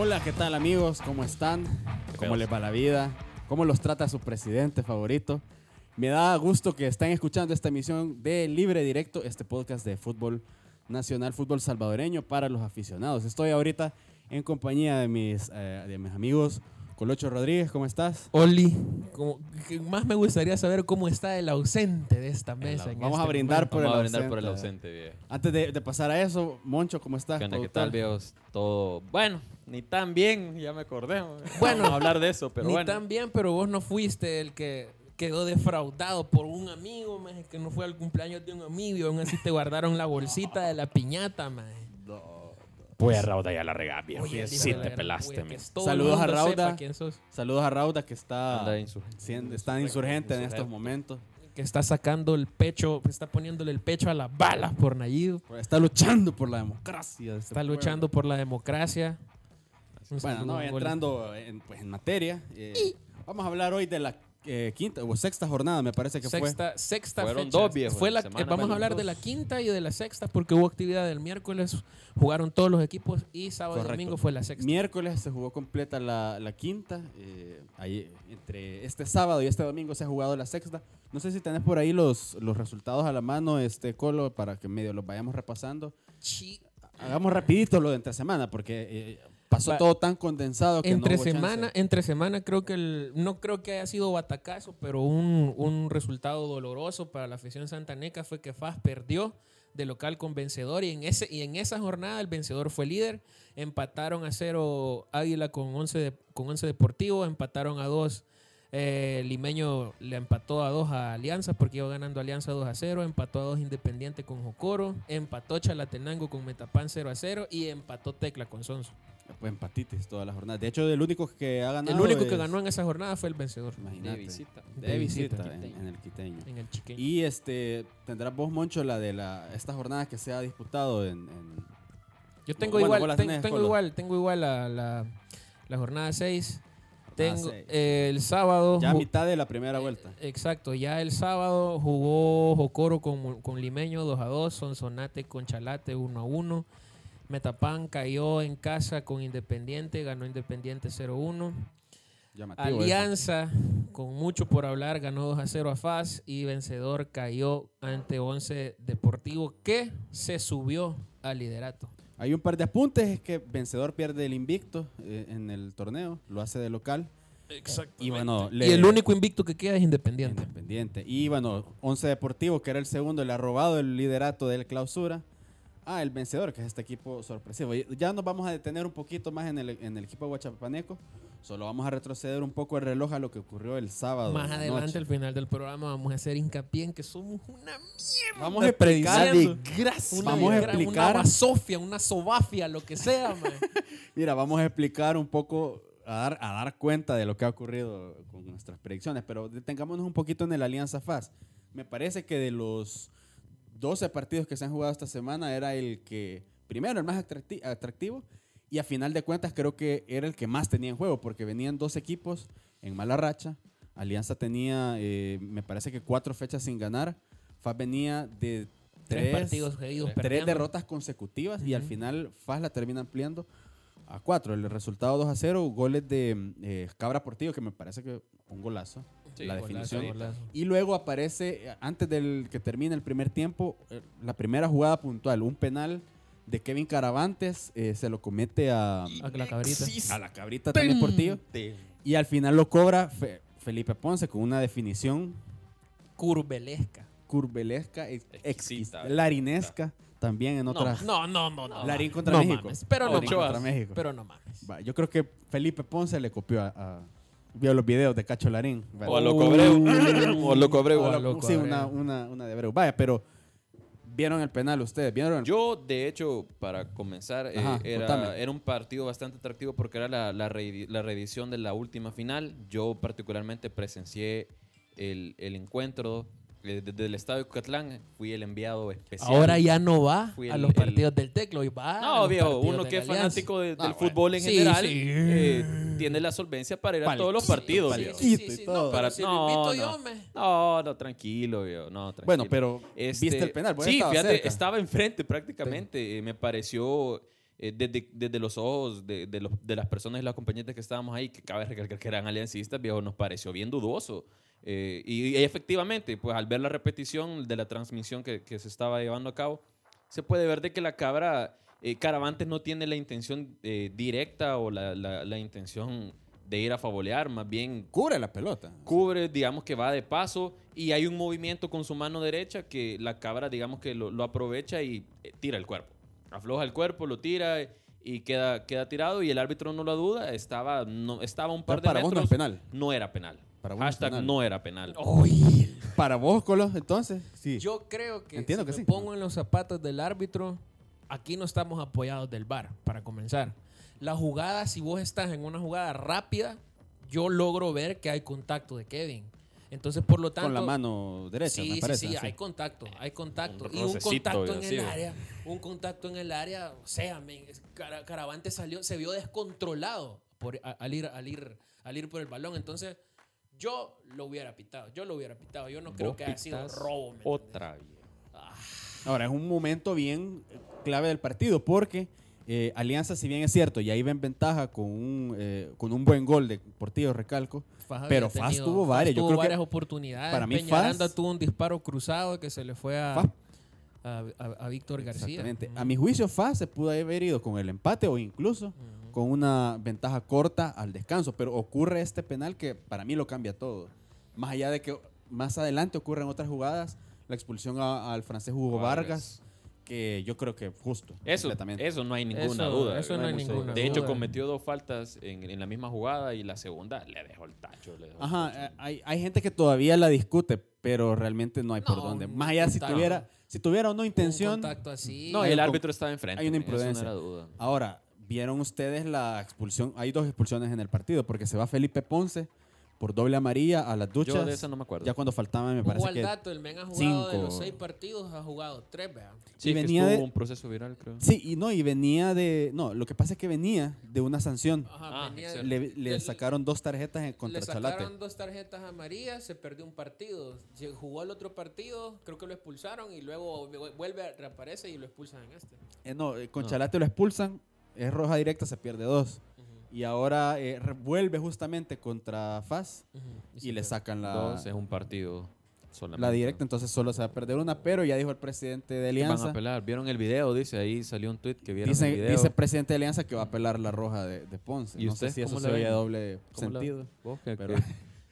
Hola, ¿qué tal amigos? ¿Cómo están? ¿Cómo les va la vida? ¿Cómo los trata su presidente favorito? Me da gusto que estén escuchando esta emisión de Libre Directo, este podcast de fútbol nacional, fútbol salvadoreño para los aficionados. Estoy ahorita en compañía de mis, eh, de mis amigos Colocho Rodríguez, ¿cómo estás? Oli, como, que más me gustaría saber cómo está el ausente de esta mesa. en Vamos a este brindar por Vamos a el brindar ausente. por el ausente, viejo. Antes de, de pasar a eso, Moncho, ¿cómo estás? ¿Qué onda? ¿Qué tal, viejos? Todo. Bueno, ni tan bien, ya me acordé. Bueno, Vamos a hablar de eso, pero Ni bueno. tan bien, pero vos no fuiste el que quedó defraudado por un amigo, maje, que no fue al cumpleaños de un amigo y aún así te guardaron la bolsita de la piñata, maje. Pues Rauda ya la viejo. Oye, Sí te la pelaste, Saludos a Rauda. sepa quién sos. Saludos a Rauda que está, Anda insurgente. siendo- está insurgente en estos momentos. Que está sacando el pecho, está poniéndole el pecho a las balas por Nayib. Está luchando por la democracia. de este Está pueblo. luchando por la democracia. Bueno, no, entrando en, pues, en materia, eh, vamos a hablar hoy de la eh, quinta o sexta jornada, me parece que Sexta, sexta Fueron fecha. dos, viejo, Fue la- eh, vamos a hablar dos. de la quinta y de la sexta porque hubo actividad el miércoles, jugaron todos los equipos y sábado Correcto. y domingo fue la fue. sexta. Miércoles se jugó completa la, la quinta. eh, ahí, entre este sábado y este domingo se ha jugado la sexta. No sé si tenés por ahí los, los resultados a la mano, este Colo, para que medio los vayamos repasando. Hagamos rapidito lo de entre semana, porque eh, pasó Va. todo tan condensado que Entre no hubo chance. semana, entre semana creo que el, no creo que haya sido batacazo, pero un, un resultado doloroso para la afición santaneca fue que FAS perdió de local con vencedor y en ese y en esa jornada el vencedor fue líder. Empataron a cero Águila con 11 de- con 11 Deportivo, empataron a dos eh, Limeño le empató a dos a Alianza porque iba ganando Alianza 2 a 0, empató a dos Independiente con Jocoro, empató Chalatenango con Metapan 0 a 0 y empató Tecla con Sonso. Pues empatitis toda la jornada. De hecho, el único que ha ganado. El único que es- ganó en esa jornada fue el vencedor Imagínate. De visita. De visita, visita. en, en el quiteño. en el chiqueño. Y este tendrás vos, Moncho, la de la esta jornada que se ha disputado en. en- Yo tengo Bueno, igual, ten- tenés, tengo Colo. igual, tengo igual la, la, la jornada 6. Tengo seis. eh, el sábado. ya a mitad de la primera vuelta. Exacto, ya el sábado jugó Jocoro con, con Limeño 2 a 2, Sonsonate con Chalate 1 a 1. Metapan cayó en casa con Independiente, ganó Independiente 0 a 1. Llamativo eso. Alianza, con mucho por hablar, ganó 2 a 0 a FAS y vencedor cayó ante 11 Deportivo que se subió al liderato. Hay un par de apuntes, es que Vencedor pierde el invicto eh, en el torneo, lo hace de local. Exacto. Y bueno, Y el único invicto que queda es Independiente. Independiente. Y bueno, Once Deportivo, que era el segundo, le ha robado el liderato del clausura. Ah, el vencedor, que es este equipo sorpresivo. Ya nos vamos a detener un poquito más en el, en el equipo guachapaneco. Solo vamos a retroceder un poco el reloj a lo que ocurrió el sábado. Más adelante, noche. al final del programa, vamos a hacer hincapié en que somos una mierda. Vamos a explicar. Una Vamos a explicar. Una basofia, una sobafia, lo que sea, man. Mira, vamos a explicar un poco, a dar, a dar cuenta de lo que ha ocurrido con nuestras predicciones, pero detengámonos un poquito en el Alianza FAS. Me parece que de los 12 partidos que se han jugado esta semana era el que, primero, el más atracti- atractivo y a final de cuentas creo que era el que más tenía en juego porque venían dos equipos en mala racha. Alianza tenía, eh, me parece que cuatro fechas sin ganar. FAS venía de Tres, tres, partidos tres perdiendo. derrotas consecutivas y al final FAS la termina ampliando a 4. El resultado 2 a 0, goles de eh, Cabra Portillo, que me parece que un golazo. Sí, la Golazo, definición. golazo. Y luego aparece, antes del que termine el primer tiempo, eh, la primera jugada puntual, un penal de Kevin Caravantes, eh, se lo comete a, A la cabrita. a la cabrita también. Y al final lo cobra Fe- Felipe Ponce con una definición Curvelesca. curvelesca, ex- Exquisita. larinesca, también en No, otras. no, no, no, no. Larín contra No México. mames, pero no Larín contra mames. México. Pero no mames. Yo creo que Felipe Ponce le copió a, a- vio los videos de Cacho Larín. O a Loco Abreu. O a Loco Abreu. O a a lo- Loco sí, una, una, una de Abreu. Vaya, pero vieron el penal ustedes, vieron. Yo, de hecho, para comenzar, eh, era, era un partido bastante atractivo porque era la, la, reedi- la reedición de la última final. Yo particularmente presencié el, el encuentro desde el estadio de Cucatlán. Fui el enviado especial. Ahora ya no va Fui a el- los el- partidos del Teclo y va a No, los viejo, uno que la es fanático de- Ah, del bueno. fútbol en Sí, general sí. eh, tiene la solvencia para ir a todos los partidos. Sí, viejo. sí, sí, no, Para- si no, no. yo, me... No, no, tranquilo, viejo. No, tranquilo. bueno, pero Este, viste el penal. Vos sí, fíjate, cerca. estaba enfrente prácticamente. Eh, Me pareció eh, desde, desde los ojos de, de, los- de las personas y los acompañantes que estábamos ahí, que cabe recalcar que eran aliancistas, viejo, nos pareció bien dudoso. Eh, y, y efectivamente, pues al ver la repetición de la transmisión que, que se estaba llevando a cabo, se puede ver de que la cabra eh, Caravantes no tiene la intención eh, directa o la, la- la intención de ir a favolear, más bien Cubre la pelota. cubre, digamos que va de paso y hay un movimiento con su mano derecha que la cabra, digamos que lo, lo aprovecha y eh, tira el cuerpo. Afloja el cuerpo, lo tira y queda, queda tirado y el árbitro no lo duda, estaba, no, estaba un par Pero de para vos no metros. es penal. No era penal. Para vos Hashtag penal. no era penal. Uy. Para vos, Colo, entonces, sí. Yo creo que Entiendo si que me sí. pongo en los zapatos del árbitro, aquí no estamos apoyados del VAR, para comenzar. La jugada, si vos estás en una jugada rápida, yo logro ver que hay contacto de Kevin. Entonces, por lo tanto... Con la mano derecha, Sí, me sí, parece. sí, así. hay contacto, hay contacto. Un y un contacto en así, el área, un contacto en el área, o sea, men, Caravante salió, se vio descontrolado por, a- al, ir, al, ir, al ir por el balón. Entonces, yo lo hubiera pitado, yo lo hubiera pitado. Yo no creo que haya sido robo. ¿me Otra vez. Ahora, es un momento bien clave del partido porque eh, Alianza, si bien es cierto, ya iba en ventaja con un, eh, con un buen gol de Portillo, recalco, Pero Faz tuvo varias, yo tuvo creo que varias oportunidades. para mí Peñaranda Faz- tuvo un disparo cruzado que se le fue a, a, a- a Víctor García. Exactamente. A mi juicio, Faz se pudo haber ido con el empate o incluso con una ventaja corta al descanso, pero ocurre este penal que para mí lo cambia todo. Más allá de que más adelante ocurren otras jugadas, la expulsión al francés Hugo Vargas, que yo creo que justo. Eso, eso no hay ninguna Eso- duda. eso no hay Digamos, ninguna de hecho, cometió dos faltas en, en la misma jugada y la segunda le dejó el tacho. le dejó el Ajá, tacho. hay, hay gente que todavía la discute, pero realmente no hay por dónde. Más allá si tuviera, si tuviera o no Un intención. contacto así. no, el árbitro estaba enfrente. hay una imprudencia. no era duda. Ahora, vieron ustedes la expulsión. Hay dos expulsiones en el partido, porque se va Felipe Ponce por doble amarilla a las duchas. Yo de esa no me acuerdo. Ya cuando faltaban, me parece al que. dato, el men ha jugado de los cinco. seis partidos, ha jugado tres, vea. sí, y que venía estuvo de- un proceso viral, creo. Sí, y no, y venía de. No, lo que pasa es que venía de una sanción. Ajá, Ah, venía-. Le, sacaron dos tarjetas en- contra le Chalate. sacaron dos tarjetas amarillas, se perdió un partido. Se Jugó el otro partido, creo que lo expulsaron y luego vuelve, reaparece y lo expulsan en este. Eh, no, eh, con No. Chalate lo expulsan, es roja directa, se pierde dos. Y ahora eh, vuelve justamente contra Faz ujú. y, se le sacan la, Dos es un partido solamente. la directa, entonces solo se va a perder una, pero ya dijo el presidente de Van Alianza. a apelar. ¿Vieron el video? Dice ahí, salió un tweet que vieron Dice, el video. dice el presidente de Alianza que va a apelar la roja de, de Ponce. ¿Y no usted sé si eso se la ven? doble ¿Cómo la- sentido. vos que- Pero- que-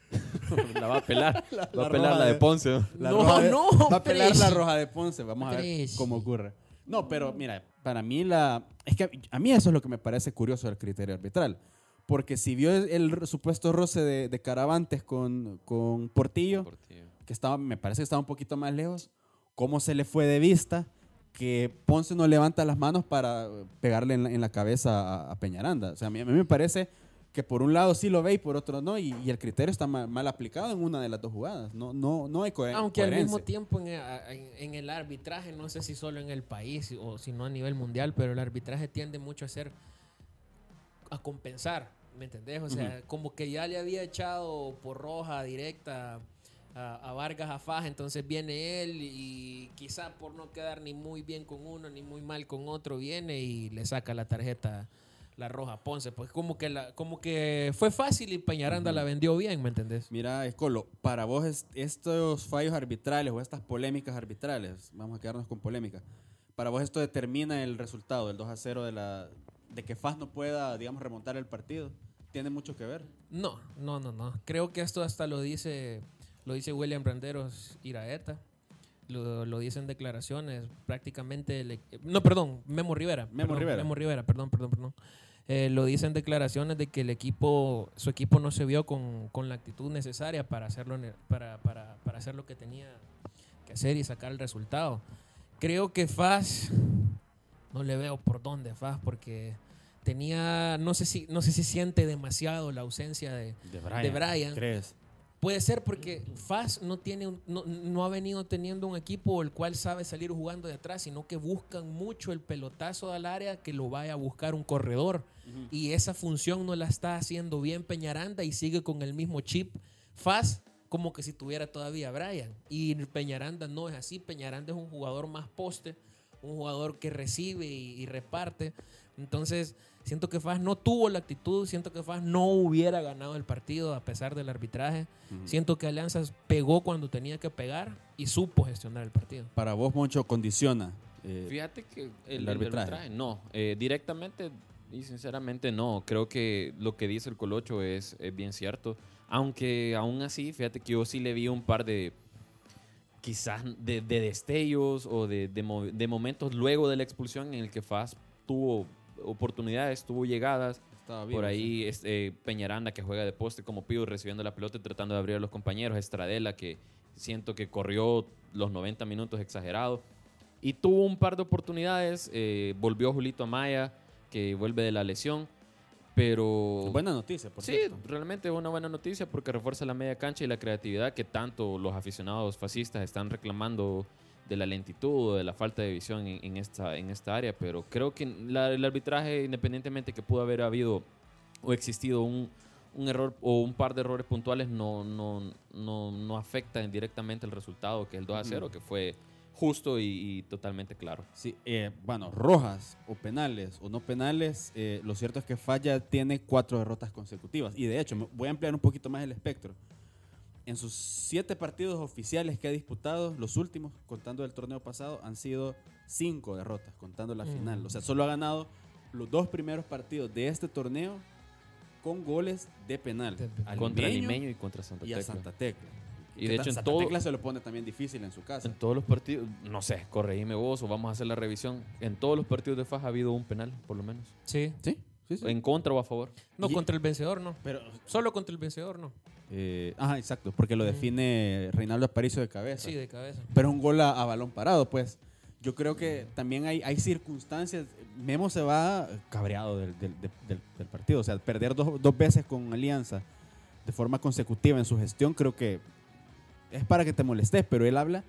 la va a apelar. va a la apelar la de de- Ponce. ¿no? La No, roja de- no, Va a apelar Presi. la roja de Ponce. Vamos a ver cómo ocurre. No, pero mira, para mí la... Es que a mí eso es lo que me parece curioso del criterio arbitral. Porque si vio el, supuesto roce de, de Caravantes con, con Portillo, Portillo. que estaba, me parece que estaba un poquito más lejos, ¿cómo se le fue de vista que Ponce no levanta las manos para pegarle en la, en la cabeza a, a Peñaranda? O sea, a mí, a mí me parece que por un lado sí lo ve y por otro no, y, y el criterio está mal, mal aplicado en una de las dos jugadas. No, no, no hay cohe- Aunque al coherencia. mismo tiempo en, en- en el arbitraje, no sé si solo en el país o si no a nivel mundial, pero el arbitraje tiende mucho a ser a compensar, ¿me entendés? O sea, como que ya le había echado por roja directa a, a Vargas a Faja, entonces viene él y quizá por no quedar ni muy bien con uno ni muy mal con otro, viene y le saca la tarjeta la roja Ponce, pues como que la, como que fue fácil y Peñaranda la vendió bien, ¿me entendés? Mira, Escolo, para vos es- estos fallos arbitrales o estas polémicas arbitrales, vamos a quedarnos con polémica, para vos esto determina el resultado, el 2 a 0 de, la, de que FAS no pueda, digamos, remontar el partido. ¿Tiene mucho que ver? No, no, no, no. Creo que esto hasta lo dice, lo dice William Branderos Iraeta. Lo, lo dice en declaraciones. Prácticamente. no, perdón, Memo Rivera. Memo perdón, Rivera. Memo Rivera, perdón, perdón, perdón. Eh, lo dice en declaraciones de que el equipo, su equipo no se vio con, con la actitud necesaria para hacerlo, para, para, para hacer lo que tenía que hacer y sacar el resultado. Creo que Faz no le veo por dónde Faz porque tenía no sé si no sé si siente demasiado la ausencia de, De Brian. de Brian. ¿Crees? Puede ser porque Faz no tiene no, no ha venido teniendo un equipo el cual sabe salir jugando de atrás, sino que buscan mucho el pelotazo al área que lo vaya a buscar un corredor. Y esa función no la está haciendo bien Peñaranda y sigue con el mismo chip. Faz como que si tuviera todavía Brian. Y Peñaranda no es así. Peñaranda es un jugador más poste, un jugador que recibe y, y reparte. Entonces, siento que FAS no tuvo la actitud, siento que FAS no hubiera ganado el partido a pesar del arbitraje. Siento que Alianzas pegó cuando tenía que pegar y supo gestionar el partido. Para vos, Moncho, condiciona. eh, Fíjate que el, el el arbitraje. arbitraje, no, eh, directamente y sinceramente no. Creo que lo que dice el Colocho es, es bien cierto. Aunque aún así, fíjate que yo sí le vi un par de quizás de, de destellos o de, de mo- de momentos luego de la expulsión en el que FAS tuvo oportunidades, tuvo llegadas. Por ahí este, Peñaranda que juega de poste como Pío recibiendo la pelota y tratando de abrir a los compañeros. Estradela que siento que corrió los 90 minutos exagerado. Y tuvo un par de oportunidades. eh, volvió Julito Amaya que vuelve de la lesión. Pero... Buena noticia, por Sí, cierto. realmente es una buena noticia porque refuerza la media cancha y la creatividad que tanto los aficionados fascistas están reclamando de la lentitud o de la falta de visión en, en esta, en esta área. Pero creo que la- el arbitraje, independientemente que pudo haber habido o existido un, un error o un par de errores puntuales, no, no, no, no afecta directamente el resultado, que es el 2 a 0, Ujú. que fue justo y, y totalmente claro. Sí, eh, bueno, rojas o penales o no penales, eh, lo cierto es que Falla tiene cuatro derrotas consecutivas. Y de hecho, me- voy a ampliar un poquito más el espectro. En sus siete partidos oficiales que ha disputado, los últimos, contando el torneo pasado, han sido cinco derrotas, contando la Mm. final. O sea, solo ha ganado los dos primeros partidos de este torneo con goles de penal. De penal. Al contra Limeño y contra Santa y a Tecla. Santa Tecla. Y de hecho, en todo- Tecla se lo pone también difícil en su casa. En todos los partidos, no sé, corregime vos o vamos a hacer la revisión. En todos los partidos de FAS ha habido un penal, por lo menos. Sí. Sí, sí, sí. En contra o a favor. No, Y- contra el vencedor no. Pero Solo contra el vencedor no. Eh, ajá, exacto, porque lo Mm. define Reinaldo Aparicio de cabeza. Sí, de cabeza. Pero un gol a, a balón parado, pues. Yo creo que también hay, hay circunstancias. Memo se va cabreado del, del- del- del- del partido. O sea, perder dos, dos veces con Alianza de forma consecutiva en su gestión, creo que es para que te molestes, pero él habla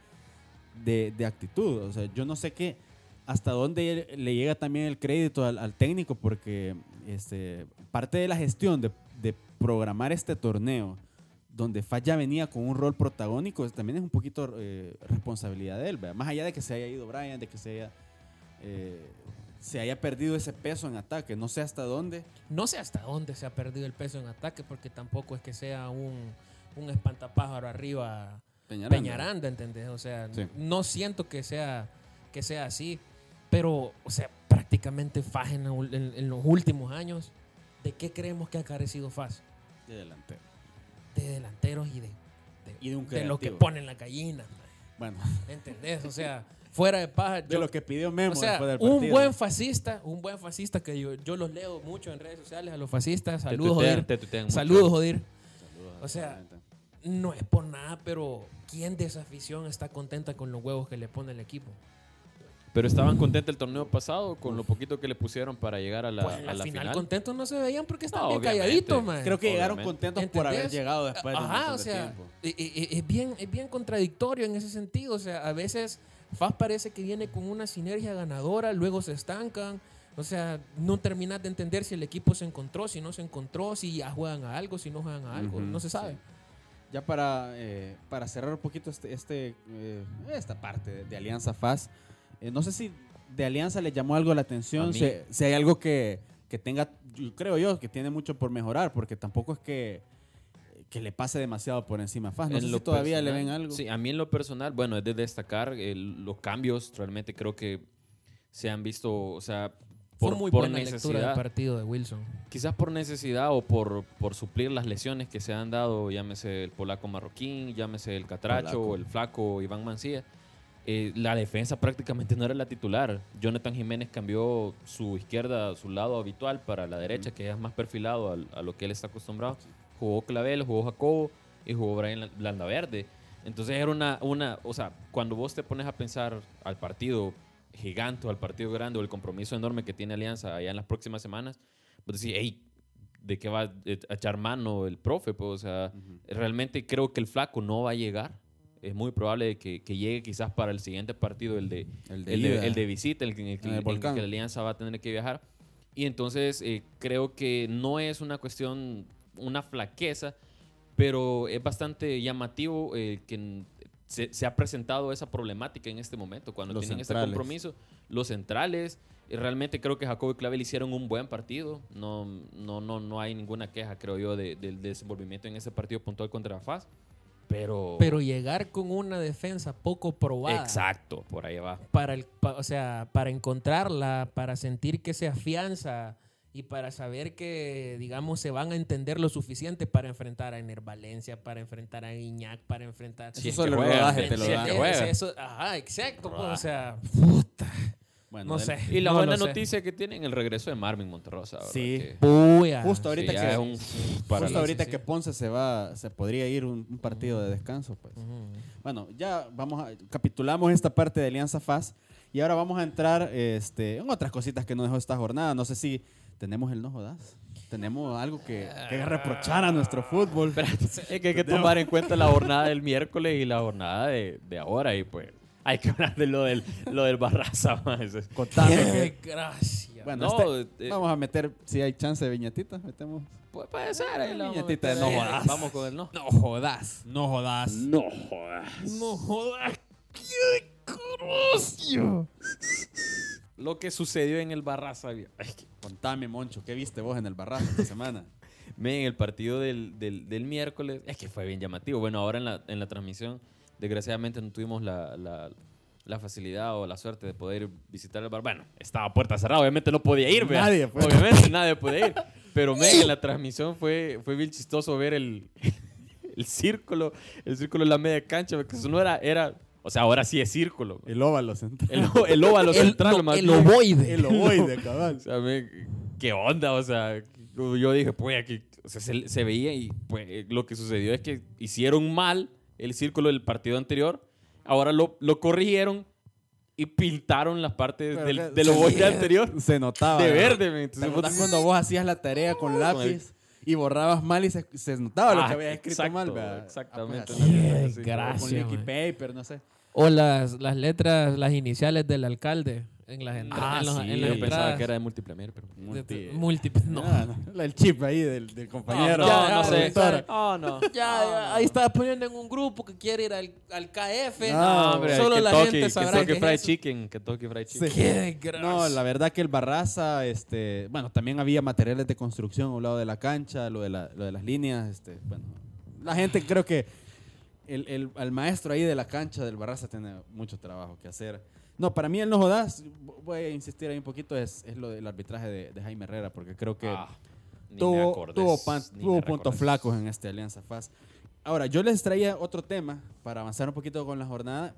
de, de actitud. O sea, yo no sé qué, hasta dónde le llega también el crédito al, técnico, porque este, parte de la gestión de, programar este torneo, donde Falla venía con un rol protagónico, también es un poquito eh, responsabilidad de él, más allá de que se haya ido Brian, de que se haya, eh, se haya perdido ese peso en ataque, no sé hasta dónde. No sé hasta dónde se ha perdido el peso en ataque, porque tampoco es que sea un, un espantapájaro arriba Peñaranda. Peñaranda, ¿entendés? O sea, Sí. no siento que sea, que sea así, pero, o sea, prácticamente FAS en, en- en los últimos años, ¿de qué creemos que ha carecido FAS? De delantero. De delanteros y de, de, Y de un de lo que ponen la gallina, Bueno, ¿entendés? O sea, fuera de paja. de yo- lo que pidió Memo o sea, después del un partido. buen fascista, un buen fascista que yo, yo los leo mucho en redes sociales a los fascistas. Te Saludos, Jodir. te mucho. Saludos, Jodir. Saludos, O sea. No es por nada, pero ¿quién de esa afición está contenta con los huevos que le pone el equipo? Pero estaban contentos el torneo pasado con lo poquito que le pusieron para llegar a la, pues a al la final, final. contentos no se veían porque estaban No, bien calladitos, man. Creo que llegaron contentos por haber llegado después de un Ajá, o de sea, tiempo. es bien, es bien contradictorio en ese sentido. O sea, a veces FAS parece que viene con una sinergia ganadora, luego se estancan. O sea, no terminas de entender si el equipo se encontró, si no se encontró, si ya juegan a algo, si no juegan a algo. No se sabe. sí. Ya para, eh, para cerrar un poquito este, este, eh, esta parte de, de Alianza FAS, eh, no sé si de Alianza le llamó algo la atención, si, si hay algo que, que tenga, yo creo yo, que tiene mucho por mejorar, porque tampoco es que, que le pase demasiado por encima a FAS. No En sé lo si todavía le personal, ven algo. Sí, a mí en lo personal, bueno, es de destacar el- los cambios. Realmente creo que se han visto, o sea, por, Fue muy por buena lectura del necesidad. partido de Wilson. Quizás por necesidad o por, por suplir las lesiones que se han dado, llámese el polaco marroquín, llámese el catracho Polaco. o el flaco Iván Mancilla. eh, la defensa prácticamente no era la titular. Jonathan Jiménez cambió su izquierda, su lado habitual para la derecha, que es más perfilado a, lo que él está acostumbrado. Jugó Clavel, jugó Jacobo y jugó Brian Landaverde. Entonces era una, una, o sea, cuando vos te pones a pensar al partido gigante, o al partido grande o el compromiso enorme que tiene Alianza allá en las próximas semanas, vos decís, hey, ¿de qué va a echar mano el profe? Pues, o sea, realmente creo que el flaco no va a llegar. Es muy probable que, que llegue quizás para el siguiente partido, el de, El de el de, el de visita, el, el que, la Alianza va a tener que viajar. Y entonces eh, creo que no es una cuestión, una flaqueza, pero es bastante llamativo eh, que se, se ha presentado esa problemática en este momento, cuando Los tienen centrales. ese compromiso, los centrales, Y realmente creo que Jacobo y Clavel hicieron un buen partido. No, no, no, no hay ninguna queja, creo yo, de- del desenvolvimiento en ese partido puntual contra FAS. Pero. Pero llegar con una defensa poco probada. Exacto, por ahí va. Para el, pa- o sea, para encontrarla, para sentir que se afianza y para saber que, digamos, se van a entender lo suficiente para enfrentar a Ener Valencia, para enfrentar a Iñak, para enfrentar... Eso Si es solo rodaje si te lo eso- ajá, exacto. pues, o sea, puta. Bueno, no del- sé. Y la no buena sé. noticia que tienen el regreso de Marvin Monterrosa. ¿verdad? Sí. Que- Puya. Justo ahorita sí, que- es un para Justo ahorita sí, que. Ponce se va, se podría ir un, un partido de descanso, pues. Bueno, ya vamos a capitulamos esta parte de Alianza FAS y ahora vamos a entrar este, en otras cositas que nos dejó esta jornada. No sé si tenemos el no jodas. Tenemos algo que, que reprochar a nuestro fútbol. Es que hay que tomar en cuenta la jornada del miércoles y la jornada de, de ahora. Y pues hay que hablar de lo del, lo del Barraza. ese- Contame que- Qué gracia. Bueno, No, este- eh, vamos a meter, si hay chance de viñetitas, metemos. Pues puede ser. Ahí la Viñetita de no jodas. Vamos con el no. No jodas. No jodas. No jodas. No jodas. Lo que sucedió en el Barraza. Ay, que- Contame, Moncho, ¿qué viste vos en el barrazo esta semana? Men, el partido del, del, del miércoles, es que fue bien llamativo. Bueno, ahora en la, en la transmisión, desgraciadamente no tuvimos la, la, la facilidad o la suerte de poder visitar el bar. Bueno, estaba puerta cerrada, obviamente no podía ir, ¿vea? Nadie. Obviamente nadie podía ir. Pero, men, en la transmisión fue, fue bien chistoso ver el, el círculo, el círculo en la media cancha, porque eso no era, era, o sea, ahora sí es círculo. El óvalo central. El, el óvalo El, central, no, más el bien. ovoide. El ovoide, cabal. O sea, me- ¿qué onda? O sea, yo dije, pues aquí o sea, se, se veía y pues lo que sucedió es que hicieron mal el círculo del partido anterior, ahora lo, lo corrigieron y pintaron las partes del, del ovoide anterior Se notaba. de ¿no? verde. ¿Te Entonces, acordás vos- cuando vos hacías la tarea con lápiz y borrabas mal y se, se notaba lo Ah, que habías escrito exacto, mal? ¿verdad? exactamente. Ah, pues, Con gracias, paper, no sé. O las, las letras, las iniciales del alcalde en las, entra- Ah, en los- sí, en yo las pensaba entradas. que era de multiplayer, pero... Multi- Múltiples. No. Ah, no, El chip ahí del, del compañero. no, ya, no ya, sé. Oh, no. Ya, ya, ahí estaba poniendo en un grupo que quiere ir al, al KF. No, No, hombre, Solo que la toque, gente sabrá que toque qué fried es chicken, que toque fried chicken. Sí. Qué desgracia. No, la verdad que el Barraza, este, bueno, también había materiales de construcción a un lado de la cancha, lo de, la- lo de las líneas, este, bueno, la gente creo que el, el- al maestro ahí de la cancha del Barraza tiene mucho trabajo que hacer. No, para mí el no jodas, voy a insistir ahí un poquito, es, es lo del arbitraje de, de Jaime Herrera, porque creo que Ah, tuvo, acordes, tuvo, pan- puntos flacos en este Alianza FAS. Ahora, yo les traía otro tema para avanzar un poquito con la jornada.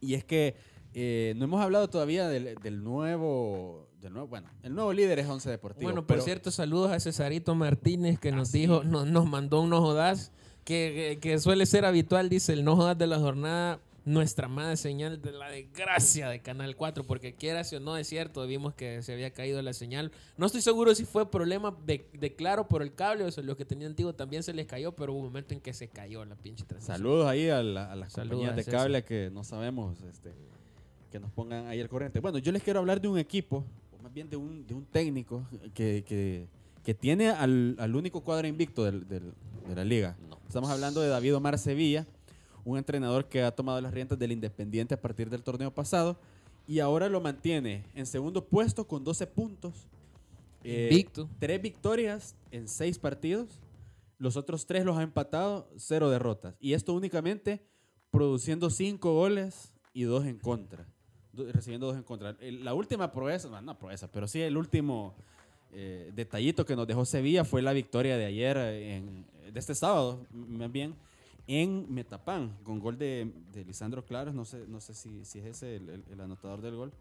Y es que eh, no hemos hablado todavía del, del nuevo, del nuevo. Bueno, el nuevo líder es Once Deportivo. Bueno, por pero- cierto, saludos a Cesarito Martínez que nos dijo, no- nos mandó un no jodas, que, que- que suele ser habitual, dice el no jodas de la jornada, nuestra madre señal de la desgracia de Canal 4, porque quieras o no es cierto, vimos que se había caído la señal. No estoy seguro si fue problema de, de claro por el cable o si los que tenían antiguo también se les cayó, pero hubo un momento en que se cayó la pinche transmisión. Saludos ahí a, la- a las Saludos compañías de cable que no sabemos este, que nos pongan ahí al corriente. Bueno, yo les quiero hablar de un equipo, o más bien de un, de un técnico que, que- que tiene al, al único cuadro invicto del- del- de la liga. No. Estamos hablando de David Omar Sevilla, un entrenador que ha tomado las riendas del Independiente a partir del torneo pasado y ahora lo mantiene en segundo puesto con 12 puntos. Eh, Invicto. Tres victorias en seis partidos. Los otros tres los ha empatado, cero derrotas. Y esto únicamente produciendo cinco goles y dos en contra. Do- recibiendo dos en contra. La última proeza, no, no proeza, pero sí el último eh, detallito que nos dejó Sevilla fue la victoria de ayer, en- de este sábado, más bien, en Metapán, con gol de, de Lisandro Claros. No sé, no sé si, si es ese el, el- el anotador del gol.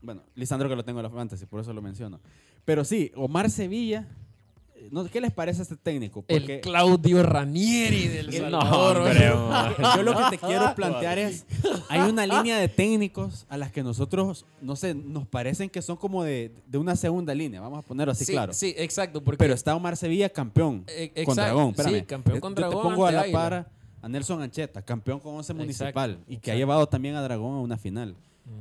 Bueno, Lisandro que lo tengo en la fantasy, por eso lo menciono. Pero sí, Omar Sevilla, no, ¿qué les parece este técnico? El Claudio Ranieri del El- Salvador. No, Yo lo que te quiero plantear es, hay una línea de técnicos a las que nosotros, no sé, nos parecen que son como de, de una segunda línea, vamos a ponerlo así sí, claro. sí, exacto. Porque Pero está Omar Sevilla campeón Eh, con Dragón, sí, espérame. campeón con Yo te pongo a la par a Nelson Ancheta, campeón con Once Exacto, Municipal y que ha llevado también a Dragón a una final.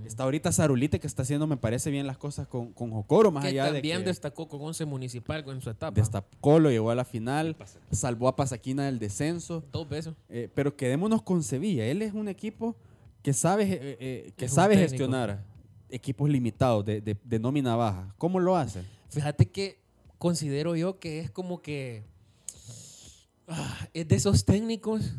Está ahorita Zarulite que está haciendo, me parece bien las cosas con, con Jocoro, más que allá de también que destacó con Once Municipal en su etapa. destacó, lo llevó a la final, salvó a Pasaquina del descenso. Dos veces. Eh, pero quedémonos con Sevilla. Él es un equipo que sabe, eh, eh, que Es sabe gestionar equipos limitados, de, de- de nómina baja. ¿Cómo lo hace? Fíjate que considero yo que es como que ah, es de esos técnicos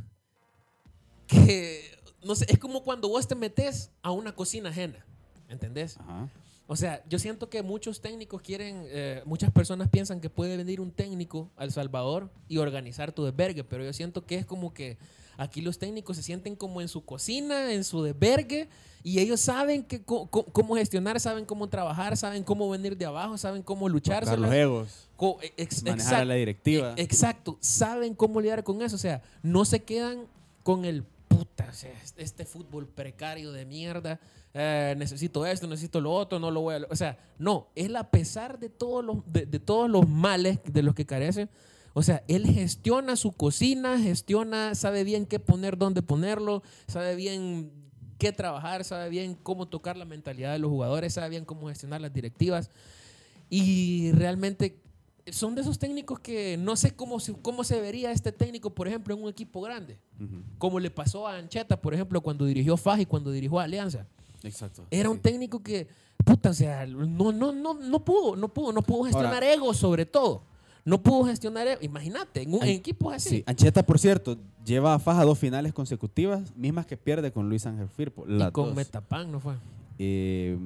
que no sé, es como cuando vos te metes a una cocina ajena, ¿entendés? Ajá. O sea, yo siento que muchos técnicos quieren, eh, muchas personas piensan que puede venir un técnico a El Salvador y organizar tu desvergue, pero yo siento que es como que aquí los técnicos se sienten como en su cocina, en su desvergue, y ellos saben que, cómo gestionar, saben cómo trabajar, saben cómo venir de abajo, saben cómo luchar. Los egos, ex- manejar a exacto, la directiva. Exacto, saben cómo lidiar con eso. O sea, no se quedan con el puta, este fútbol precario de mierda. eh, necesito esto, necesito lo otro, no lo voy a. O sea, no, él a pesar de todos los, de, de todos los males de los que carece, o sea, él gestiona su cocina, gestiona, sabe bien qué poner, dónde ponerlo, sabe bien qué trabajar, sabe bien cómo tocar la mentalidad de los jugadores, sabe bien cómo gestionar las directivas. Y realmente son de esos técnicos que no sé cómo se, cómo se vería este técnico, por ejemplo, en un equipo grande. Como le pasó a Ancheta, por ejemplo, cuando dirigió FAJ y cuando dirigió a Alianza. Exacto. Era un técnico que, puta, o sea, no, no, no, no pudo, no pudo, no pudo gestionar Ahora- egos sobre todo. No pudo gestionar egos. Imagínate, en, un, en An- equipos así. Sí, Ancheta, por cierto, lleva a Faja dos finales consecutivas, mismas que pierde con Luis Ángel Firpo. y con dos. Metapan no fue. Eh,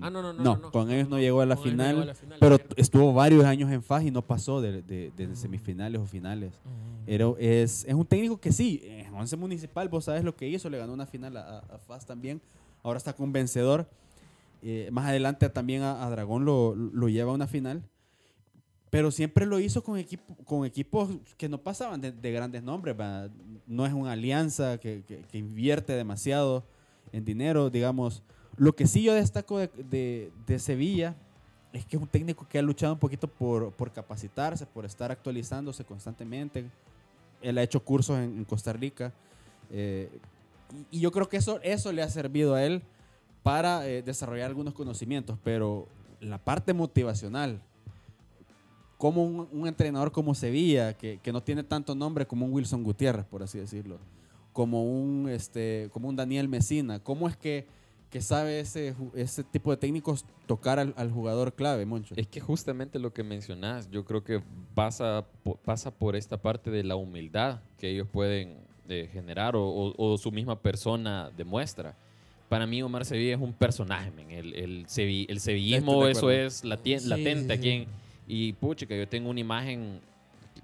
Ah, no, no, no, no, no. con ellos no llegó a la final, llegó a la final, pero estuvo varios años en FAJ y no pasó de, de- de semifinales o finales. Era, es, es un técnico que sí, en Once Municipal, vos sabes lo que hizo, le ganó una final a, a FAS también, ahora está con vencedor. Eh, más adelante también a, a Dragón lo, lo lleva a una final, pero siempre lo hizo con, equipo, con equipos que no pasaban de, de grandes nombres. No es una alianza que, que- que invierte demasiado en dinero, digamos. Lo que sí yo destaco de, de- de Sevilla es que es un técnico que ha luchado un poquito por, por capacitarse, por estar actualizándose constantemente. Él ha hecho cursos en, Costa Rica. eh, y, y yo creo que eso, eso le ha servido a él para eh, desarrollar algunos conocimientos. Pero la parte motivacional, como un, un entrenador como Sevilla, que, que no tiene tanto nombre como un Wilson Gutiérrez, por así decirlo, como un, este, como un Daniel Mesina, ¿cómo es que, que sabe ese, ese tipo de técnicos tocar al, al jugador clave, Moncho? Es que justamente lo que mencionás, yo creo que pasa, pasa por esta parte de la humildad que ellos pueden eh, generar o, o- o su misma persona demuestra. Para mí Omar Sevilla es un personaje, men. El, el, sevi- el sevillismo, eso es lati- Sí, latente sí, aquí. sí. en- y puchica, yo tengo una imagen,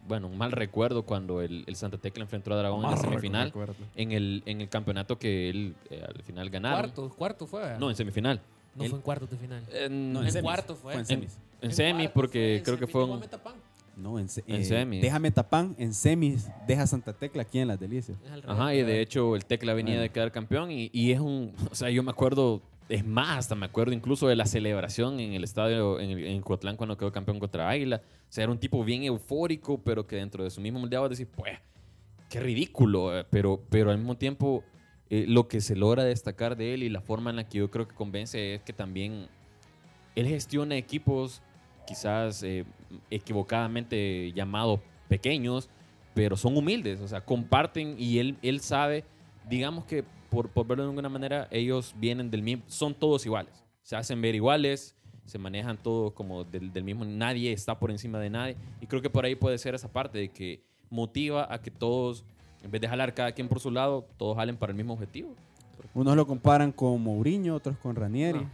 bueno, un mal recuerdo cuando el, el Santa Tecla enfrentó a Dragón en la semifinal, en el, en el campeonato que él eh, al final ganaron. Cuarto, cuarto fue. ¿verdad? No, en semifinal. No él- fue en cuartos de final. En, No, en semis. cuarto fue. en En- semis. en semi, cuarto porque en creo que fue un... No, en, se- En eh, semis. Deja Metapán en semis, deja Santa Tecla aquí en Las Delicias. Ajá, y de hecho el Tecla venía Bueno. de quedar campeón y, y es un, o sea, yo me acuerdo, es más, hasta me acuerdo incluso de la celebración en el estadio en, en Cotlán cuando quedó campeón contra Águila. O sea, era un tipo bien eufórico, pero que dentro de su mismo moldeado decir, pues, qué ridículo, eh, pero, pero al mismo tiempo eh, lo que se logra destacar de él y la forma en la que yo creo que convence es que también él gestiona equipos quizás eh, equivocadamente llamados pequeños, pero son humildes, o sea, comparten y él, él sabe, digamos que por, por verlo de alguna manera, ellos vienen del mismo, son todos iguales, se hacen ver iguales, se manejan todos como del, del mismo, nadie está por encima de nadie, y creo que por ahí puede ser esa parte de que motiva a que todos, en vez de jalar cada quien por su lado, todos jalen para el mismo objetivo. Unos lo comparan con Mourinho, otros con Ranieri. No.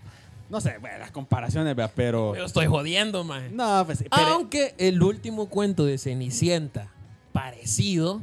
No, sé, bueno, las comparaciones, ¿verdad? pero... Yo estoy jodiendo, man. No, pues, pero- Aunque el último cuento de Cenicienta, parecido,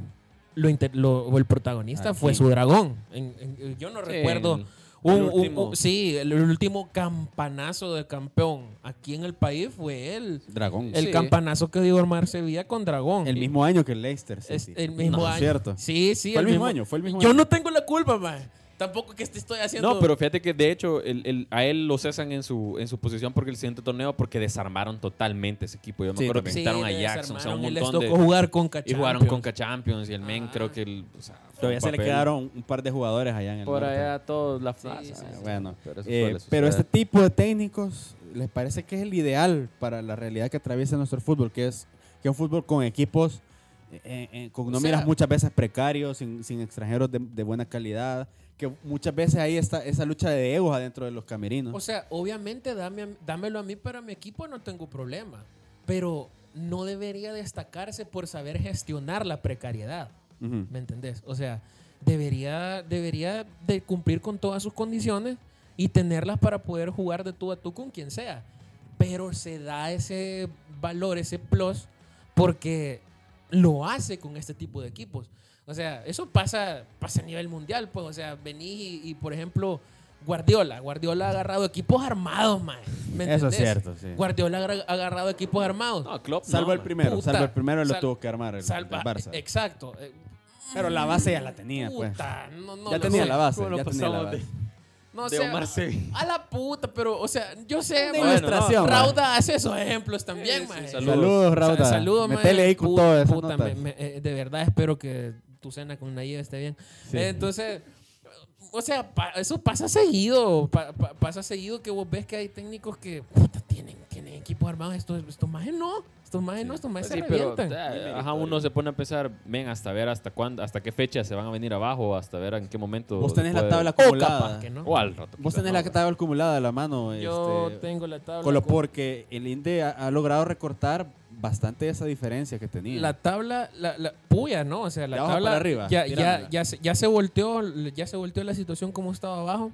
lo inter- lo- el protagonista ¿A fue su dragón. En- en- yo no Sí, recuerdo. el- un- el un- último. un- sí, el, el último campanazo de campeón aquí en el país fue él. Dragón. El Sí. campanazo que dio Omar Sevilla con Dragón. El mismo año que el Leicester. sí, Es sí. el mismo No, año. cierto. Sí, sí. Fue el mismo año, fue el mismo Yo año. no tengo la culpa, man. Tampoco que te estoy haciendo. No, pero fíjate que de hecho el- el- a él lo cesan en su, en su posición porque el siguiente torneo porque desarmaron totalmente ese equipo. Yo me Sí, acuerdo que quitaron a le Jackson, o sea, un desarmaron y les montón de... tocó jugar con Y jugaron con Champions y el men creo que... El, o sea, Todavía se le quedaron un par de jugadores allá en el Por norte. allá todos la Sí, plaza. sí, sí. Bueno, Pero, eso eh, pero este tipo de técnicos, ¿les parece que es el ideal para la realidad que atraviesa nuestro fútbol? Que es que un fútbol con equipos eh, eh, con O nóminas sea- muchas veces precarios, sin, sin extranjeros de, de buena calidad, que muchas veces hay esta, esa lucha de egos adentro de los camerinos. O sea, obviamente dame, dámelo a mí para mi equipo, no tengo problema. Pero no debería destacarse por saber gestionar la precariedad. Ujú. ¿Me entendés? O sea, debería, debería de cumplir con todas sus condiciones y tenerlas para poder jugar de tú a tú con quien sea. Pero se da ese valor, ese plus, porque lo hace con este tipo de equipos. O sea, eso pasa, pasa a nivel mundial, pues. O sea, venís y, y, por ejemplo, Guardiola. Guardiola ha agarrado equipos armados, man. ¿Me Eso es cierto, sí. Guardiola ha agarrado equipos armados. No, Klopp, Salvo no, el primero, Puta, salvo el primero lo sal- tuvo que armar el, Salva- el Barça. Exacto. Eh, Pero la base ya la tenía, pues. Puta, no, no ya lo tenía sé. la base, ¿Cómo ya lo tenía la base. de- No de? A la puta, pero, o sea, yo sé, Una ma, ilustración. Rauda hace esos ejemplos también, Sí, Saludos, Saludos. Rauda. Sa- Saludos, ma. Metele ahí con Puta, todas esas puta, notas. me- me- eh, de verdad espero que tu cena con Nayib esté bien. Sí. Entonces, o sea, pa- eso pasa seguido. pa- pa- pasa seguido que vos ves que hay técnicos que puta, tienen equipos armados. Estos, estos majes no. Estos majes no. Estos majes Sí, se revientan. eh, ajá, uno se pone a pensar, ven, hasta ver hasta cuándo, hasta qué fecha se van a venir abajo, hasta ver en qué momento. Vos tenés la tabla o acumulada. capaz que no. O al rato. Vos tenés no, la tabla acumulada a la mano. Yo este, tengo la tabla. Colo- porque el INDE ha, ha logrado recortar bastante esa diferencia que tenía. La tabla, la, la puya, ¿no? O sea, la tabla para arriba, ya, ya, ya, se, ya se volteó, ya se volteó la situación como estaba abajo.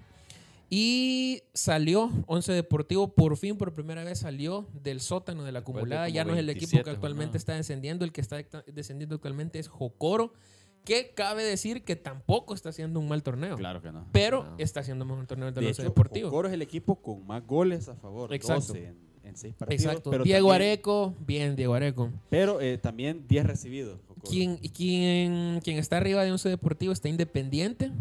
Y salió Once Deportivo, por fin, por primera vez salió del sótano de la acumulada. Ya no es el equipo 27 que actualmente jornadas. está descendiendo, el que está descendiendo actualmente es Jocoro, que cabe decir que tampoco está haciendo un mal torneo. Claro que no. Pero No. está haciendo un mejor torneo del De Once Deportivo. Jocoro es el equipo con más goles a favor. Exacto. 12 en, en seis partidos. Exacto. Pero Diego también- Areco, bien, Diego Areco. Pero eh, también 10 recibidos. Quien, quien, quien está arriba de Once Deportivo está Independiente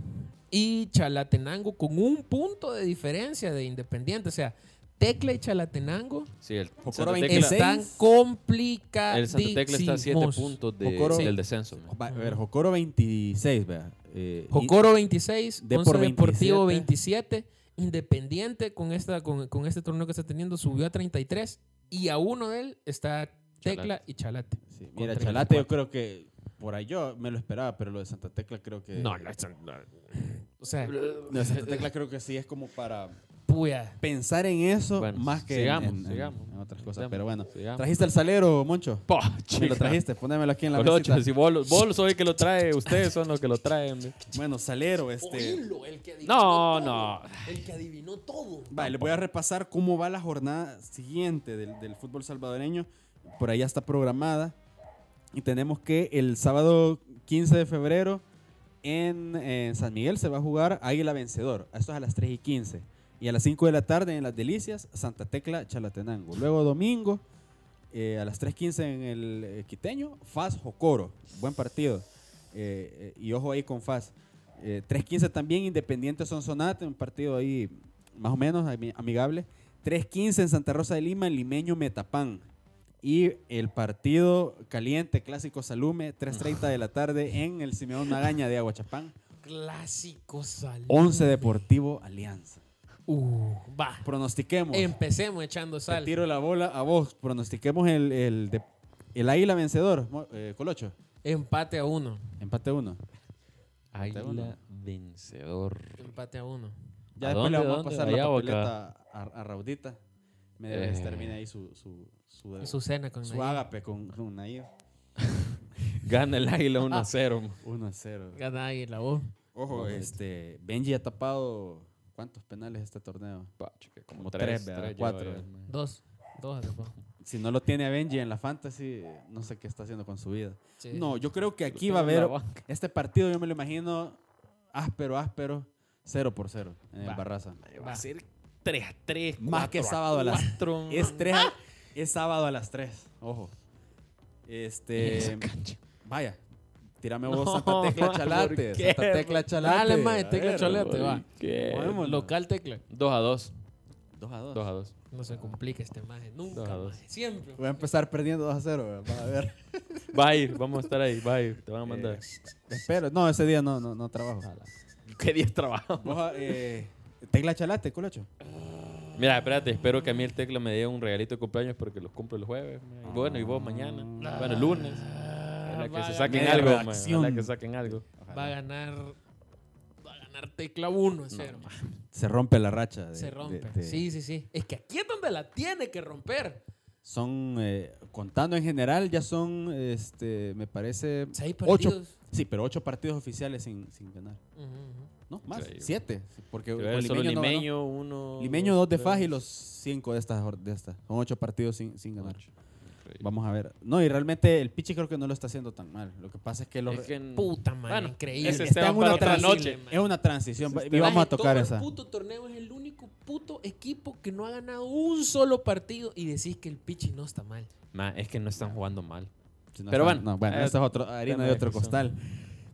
y Chalatenango con un punto de diferencia de Independiente. O sea, Tecla y Chalatenango Sí, el Jocoro Santa 26. Tecla, están complicados. el Santa Tecla está a 7 puntos de- Jocoro- del descenso. Va, a ver, Jocoro 26, vea. Eh, Jocoro 26, De Once por Deportivo 27. 27, Independiente con, esta, con, con este torneo que está teniendo subió a 33 y a uno de él está Tecla Chalate. y Chalate. sí, mira, 34. Chalate yo creo que por ahí yo me lo esperaba, pero lo de Santa Tecla creo que... No, no, no. O sea, Lo de Santa Tecla creo que sí es como para puya. pensar en eso Bueno, más que sigamos, en, en- sigamos. en otras cosas. Sigamos, Pero bueno, sigamos. ¿trajiste el salero, Moncho? Po, Me lo trajiste, ponémelo aquí en la mesita. si vos, vos sois el que lo trae, ustedes son los que lo traen. Bueno, salero, este... Oílo, el que adivinó No, todo. no. El que adivinó todo. Vale, les voy a repasar cómo va la jornada siguiente del, del fútbol salvadoreño. Por ahí ya está programada. Y tenemos que el sábado 15 de febrero en, en San Miguel se va a jugar Águila Vencedor. Esto es a las 3 y 15. Y a las 5 de la tarde en Las Delicias, Santa Tecla, Chalatenango. Luego domingo eh, a las 3.15 en el eh, Quiteño, FAS Jocoro. Buen partido. Eh, eh, y ojo ahí con. Eh, 3.15 también Independiente Sonsonate, un partido ahí más o menos ami- amigable. 3.15 en Santa Rosa de Lima, Limeño Metapán. Y el partido caliente, clásico Salume, 3.30 de la tarde en el Simeón Magaña de Aguachapán. Clásico salud. 11 Deportivo Alianza. Uh, va. Pronostiquemos. Empecemos echando Te sal. tiro la bola a vos. Pronostiquemos el, el, de- el Águila vencedor, eh, Colocho. Empate a uno. Empate uno. Águila vencedor. Empate a uno. Ya ¿A después dónde, le vamos a pasar ¿Allá la papeleta a, a Raudita. Me debe Eh. termina ahí su, su, su, cena con su Nayib. ágape con, con Nayib. Gana el Águila 1 a 0. man. 1 a 0. Gana ahí la voz. Ojo, Correcto. este, Benji ha tapado ¿cuántos penales este torneo? Pa, chica, Como Como tres, tres, Cuatro. Dos. Dos. después. Si no lo tiene a Benji en la fantasy, no sé qué está haciendo con su vida. Sí. No, yo creo que aquí va a haber este partido, yo me lo imagino áspero, áspero, 0 por 0 en el Va. Barraza. Va. a ser 3 a 3. Más que sábado a las-. Es, tres a- es sábado a las 3, ojo. Este, vaya, tírame vos No, Santa Tecla ¿por Chalate, qué? Santa Tecla Chalate. Dale, mae, Tecla Chalate, va. Local tecla. 2 a 2. 2 a 2. 2 a 2. No se complica este maje. Nunca. Maje. Siempre. Voy a empezar perdiendo 2 a 0, va a ver. Va a ir, vamos a estar ahí, va a ir, te van a mandar. Espero, no, ese día no, no, no trabajo. ¿Qué día trabajamos? Vos, eh, Tecla Chalate, Colocho. Mira, espérate, espero que a mí el tecla me dé un regalito de cumpleaños porque los cumplo el jueves. man. Y bueno, y vos mañana. Bueno, el lunes. Ojalá que va se a saquen ganar. algo. Ojalá que saquen algo. Va a ganar. Va a ganar tecla 1 0. Se rompe la racha. de- Se rompe. de- de- Sí, sí, sí. Es que aquí es donde la tiene que romper. Son, eh, contando en general, ya son, este, me parece, Seis ocho, partidos. sí, pero ocho partidos oficiales sin, sin ganar. Ujú. No, más, Increíble. siete. Porque que solo Limeño, no uno. Limeño, dos de tres, Faj y los cinco de estas. De estas. Son ocho partidos sin, sin ganar. Vamos a ver. No, y realmente el Pichi creo que no lo está haciendo tan mal. Lo que pasa es que los, Es que- Puta madre, Bueno, increíble. ese está tema en para una otra. Es una transición. Ese Y vamos a tocar todo esa. El puto torneo es el único puto equipo que no ha ganado un solo partido y decís que el Pichi no está mal. Ma, es que no están jugando mal. Si no Pero bueno, no, bueno, eh, este es otro harina de otro costal.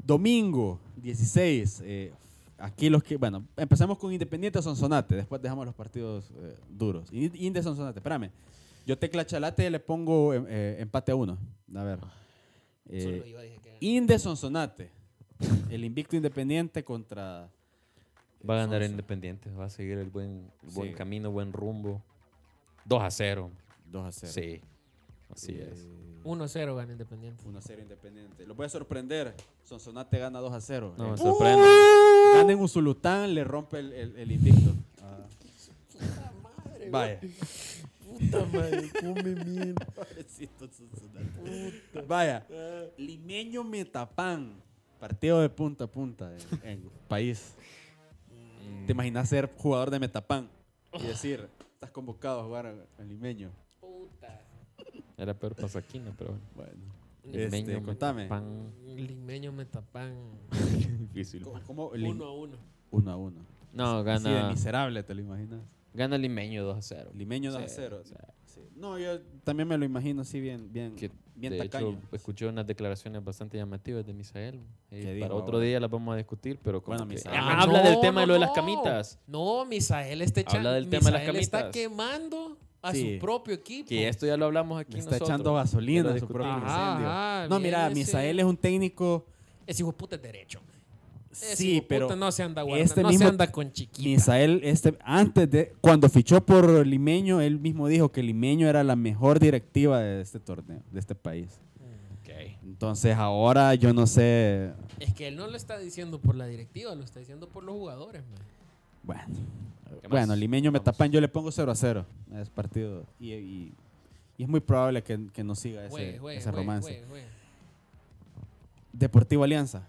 Domingo 16. eh, aquí los que. Bueno, empezamos con Independiente Sonsonate. Después dejamos los partidos eh, duros. In- Inde Sonsonate, espérame. Yo Tecla Chalate le pongo eh, eh, empate a uno. A ver. Eh, que ganaba. Inde Sonsonate. El invicto Independiente contra. Va a ganar Sonso. Independiente. Va a seguir el buen, el buen Sí. camino, buen rumbo. 2 a 0. 2 a 0. Sí. Así es. 1-0 gana Independiente. 1 a 0 Independiente. Los voy a sorprender. Sonsonate gana 2 a 0. No Eh, me sorprende. Gana en Usulután, le rompe el, el- el invicto. Vaya. Puta madre, come mierda. Pobrecito Sonsonate. Vaya. Limeño Metapán. Partido de punta a punta en, en país. ¿Te imaginas ser jugador de Metapán y decir, estás convocado a jugar al Limeño? Puta. Era peor pasaquina, pero bueno. Bueno. Este, Limeño, contame. Pan. Limeño Metapan. Difícil. ¿Cómo, cómo lim- 1 a 1. Uno a uno. No, Así de gana, miserable, ¿te lo imaginas? gana Limeño 2 a 0. Limeño 2 a Sí, 0. sí. Sí. No, yo también me lo imagino así bien, bien, Que, bien de tacaño. hecho, escuché unas declaraciones bastante llamativas de Misael. Eh, ¿Qué para dijo otro día las vamos a discutir, pero como Bueno, que- Misael. Ah, Ah, habla no, del tema de no, lo de las camitas. No, Misael está echando. Habla del tema de las Misael está camitas. quemando a Sí. su propio equipo. Que esto ya lo hablamos aquí Le está nosotros. echando gasolina a su propio. Ajá, incendio. ajá, no, mira, viene Misael ese- es un técnico. Ese hijo de puta es derecho. Ese Sí, hijo de pero puta no se anda guardando, este no mismo- se anda con chiquita. Misael, este, antes de, cuando fichó por Limeño, él mismo dijo que Limeño era la mejor directiva de este torneo, de este país. Ok. Entonces ahora yo no sé, Es que él no lo está diciendo por la directiva, lo está diciendo por los jugadores, man. bueno, ¿Qué bueno? Limeño Vamos. Metapan yo le pongo 0 a 0 a ese partido y, y- y es muy probable que, que no siga ese, ese romance. Deportivo Alianza.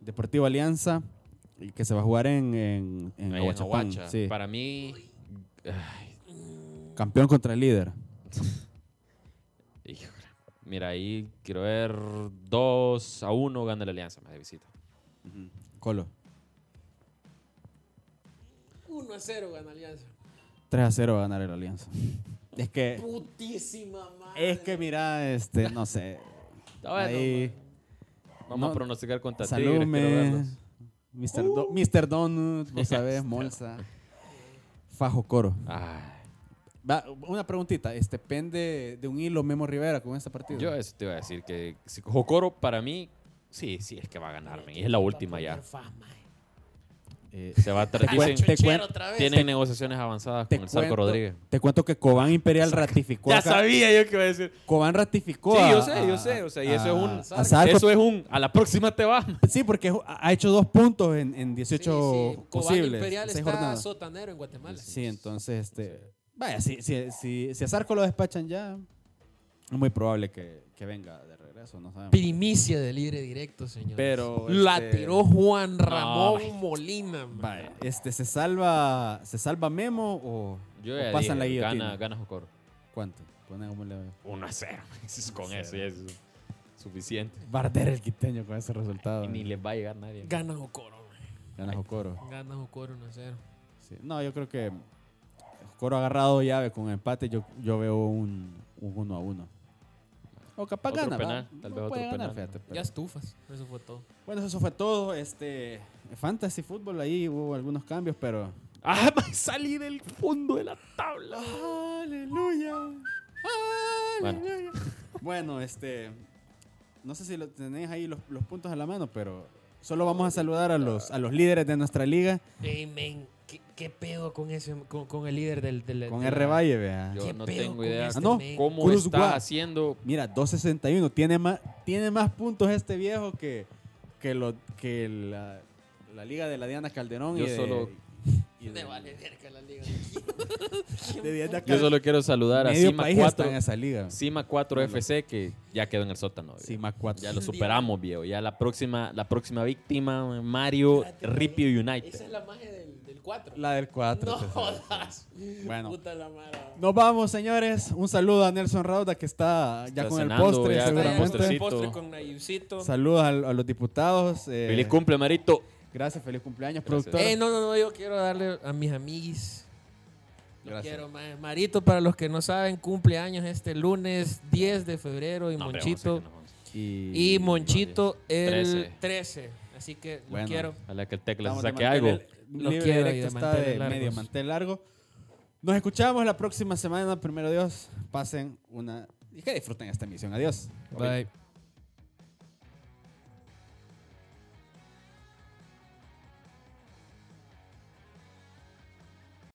Deportivo Alianza, que se va a jugar en, en, en Ahí Aguachapán, sí. Para mí, ay, Campeón contra el líder. híjole. mira, ahí quiero ver 2 a 1 gana la Alianza más de visita. Colo. 1 a 0 gana Alianza. 3 a 0 va a ganar el Alianza. Es que, Putísima madre. es que mira, este, no sé. Está bueno, Ahí, Vamos No, a pronosticar contra Salume. Mr. Do- Mr. Donut, vos sabés, Molsa, Fajo Coro. Ay, Va, una preguntita, este, ¿pende de un hilo Memo Rivera con este partido? yo eso te iba a decir que si Jocoro para mí, sí, sí, es que va a ganarme. Y es la última ya. Eh, Se va a tra- Te dicen- te cuen- otra vez. tienen negociaciones avanzadas te con el Sarco cuento- Rodríguez. Te cuento que Cobán Imperial ratificó Ya acá- sabía yo que iba a decir. Cobán ratificó Sí, a- yo sé, yo sé. O sea, y eso es un. a- a Zarco. Eso es un. A la próxima te vas. Sí, porque ha hecho dos puntos en, en 18 Sí, sí. Cobán posibles. Imperial está jornadas. sotanero en Guatemala. Sí, entonces, este, vaya, si, si, si, si a Zarco lo despachan ya, es muy probable que, que venga de regreso, no sabemos. Primicia de libre directo, señor. Pero, La este, tiró Juan Ramón. Molina, man. Este, ¿se salva, ¿se salva Memo o, Yo o pasan dije, la guillotina? gana, gana Jocoro. ¿Cuánto? Ponémosle 1 a 0. Con eso ya es suficiente. Barder el quiteño con ese resultado. Y ni les va a llegar nadie. Gana Jocoro, man. Gana Jocoro. Gana Jocoro 1 a 0. Sí. No, yo creo que Jocoro ha agarrado llave con empate. Yo, yo veo un, un uno a uno. O capaz Otro gana, tal No vez puede otro ganar, penal. fíjate, pero- Ya estufas. Eso fue todo. Bueno, eso fue todo. Este, Fantasy Fútbol, ahí hubo algunos cambios, pero... ¡Ah! Salí del fondo de la tabla. ¡Aleluya! Bueno. ¡Aleluya! Bueno, este... No sé si lo tenéis ahí los, los puntos a la mano, pero solo vamos a saludar a los, a los líderes de nuestra liga. Ey, men, ¿Qué, pedo con, ese, con, con el líder del... del Con de R. Valle, vea. Yo ¿Qué no pedo tengo idea este Ah, no. cómo Cruz está Guá. haciendo. Mira, 261. Tiene más, tiene más puntos este viejo que, que, lo, que la, la liga de la Diana Calderón. Yo y de- solo- y de, vale verga la liga. de Diana Yo Cal- solo quiero saludar a Cima país está 4, en esa liga. Cima 4 Bueno. FC que ya quedó en el sótano. viejo. Cima 4. Ya lo superamos, viejo. Ya la próxima, la próxima víctima, Mario Ripio Esa United. es la magia del, del 4. La del 4. No jodas. Bueno. Puta la mara. Nos vamos, señores. Un saludo a Nelson Rauda que está ya Está con el cenando, postre, ya con el Está ya con seguramente. el postrecito. postre con. Saludos al- a, los diputados. eh, Feliz cumple, Marito. Gracias, feliz cumpleaños, Gracias. productor. Eh, no, no, no, yo quiero darle a mis amiguis. Quiero, ma- Marito, para los que no saben, cumpleaños este lunes 10 de febrero y No, Monchito. no, y, Y Monchito el 13. 13. Así que Bueno. quiero. Ojalá que el tecla se saque algo. Los Libre quiero directo de está de largos. medio mantel largo. Nos escuchamos la próxima semana, primero Dios. Pasen una... Y que disfruten esta emisión. Adiós. Bye.